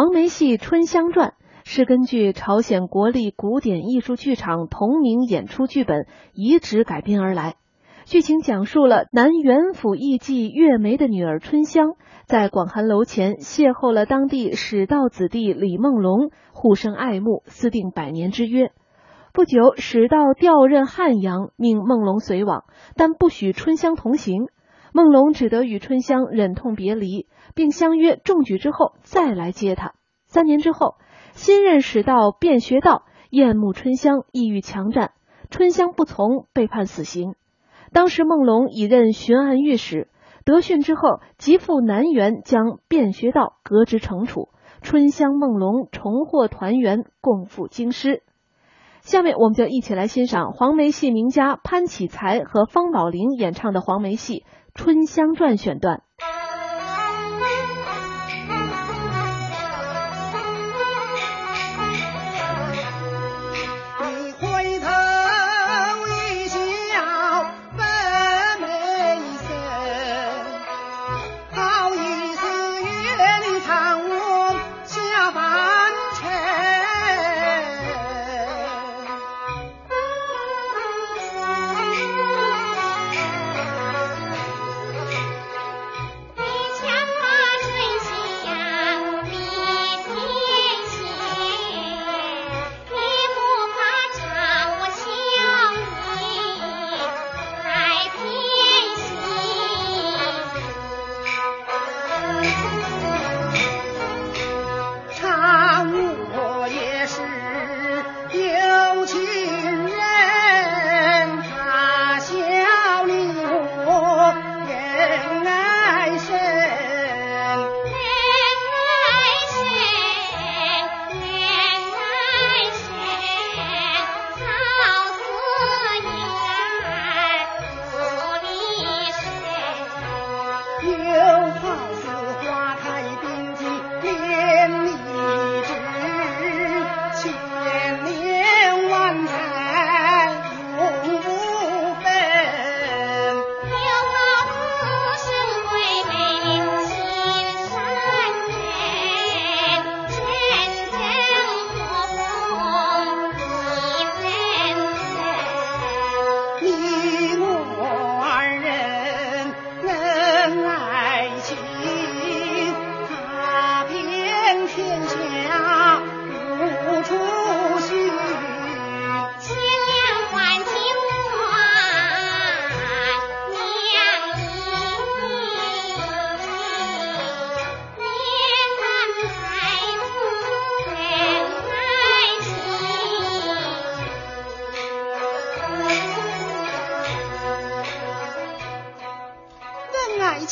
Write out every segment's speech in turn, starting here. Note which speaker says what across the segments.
Speaker 1: 黄梅戏《春香传》是根据朝鲜国立古典艺术剧场同名演出剧本移植改编而来。剧情讲述了南元府艺妓月梅的女儿春香，在广寒楼前邂逅了当地史道子弟李梦龙，互生爱慕，私定百年之约。不久，史道调任汉阳，命梦龙随往，但不许春香同行。梦龙只得与春香忍痛别离，并相约中举之后再来接她。三年之后，新任使道卞学道厌慕春香，意欲强占，春香不从，被判死刑。当时梦龙已任巡按御史，得讯之后即赴南园，将卞学道革职惩处。春香、梦龙重获团圆，共赴京师。下面我们就一起来欣赏黄梅戏名家潘启才和方宝玲演唱的黄梅戏。《春香传》选段。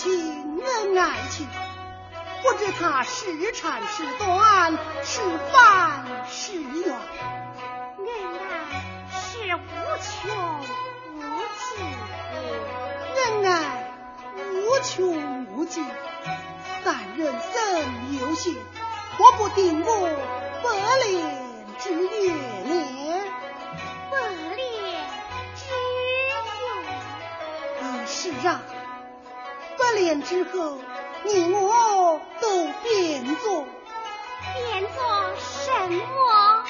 Speaker 2: 情，恩爱情，不知他是长是短，是烦是怨。
Speaker 3: 恩爱是无穷无尽，
Speaker 2: 恩爱无穷无尽，但人生有限，何不定个百年之约呢？
Speaker 3: 百年之
Speaker 2: 约，是啊。天之后，你我都变作变作什么？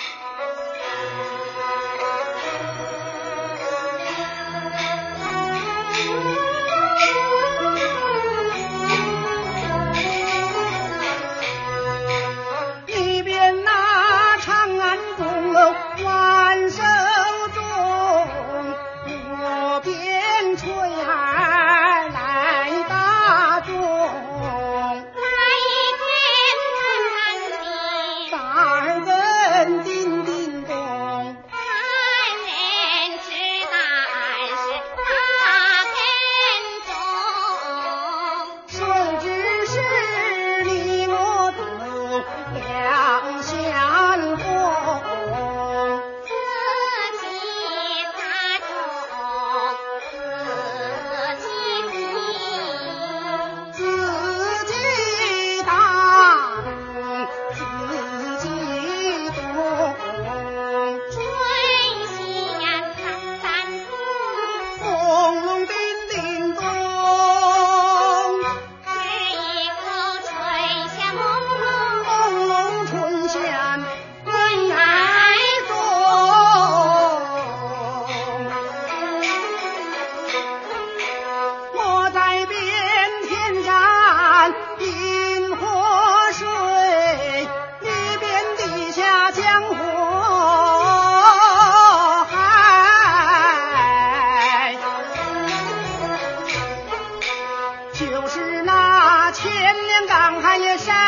Speaker 2: 千年干旱也山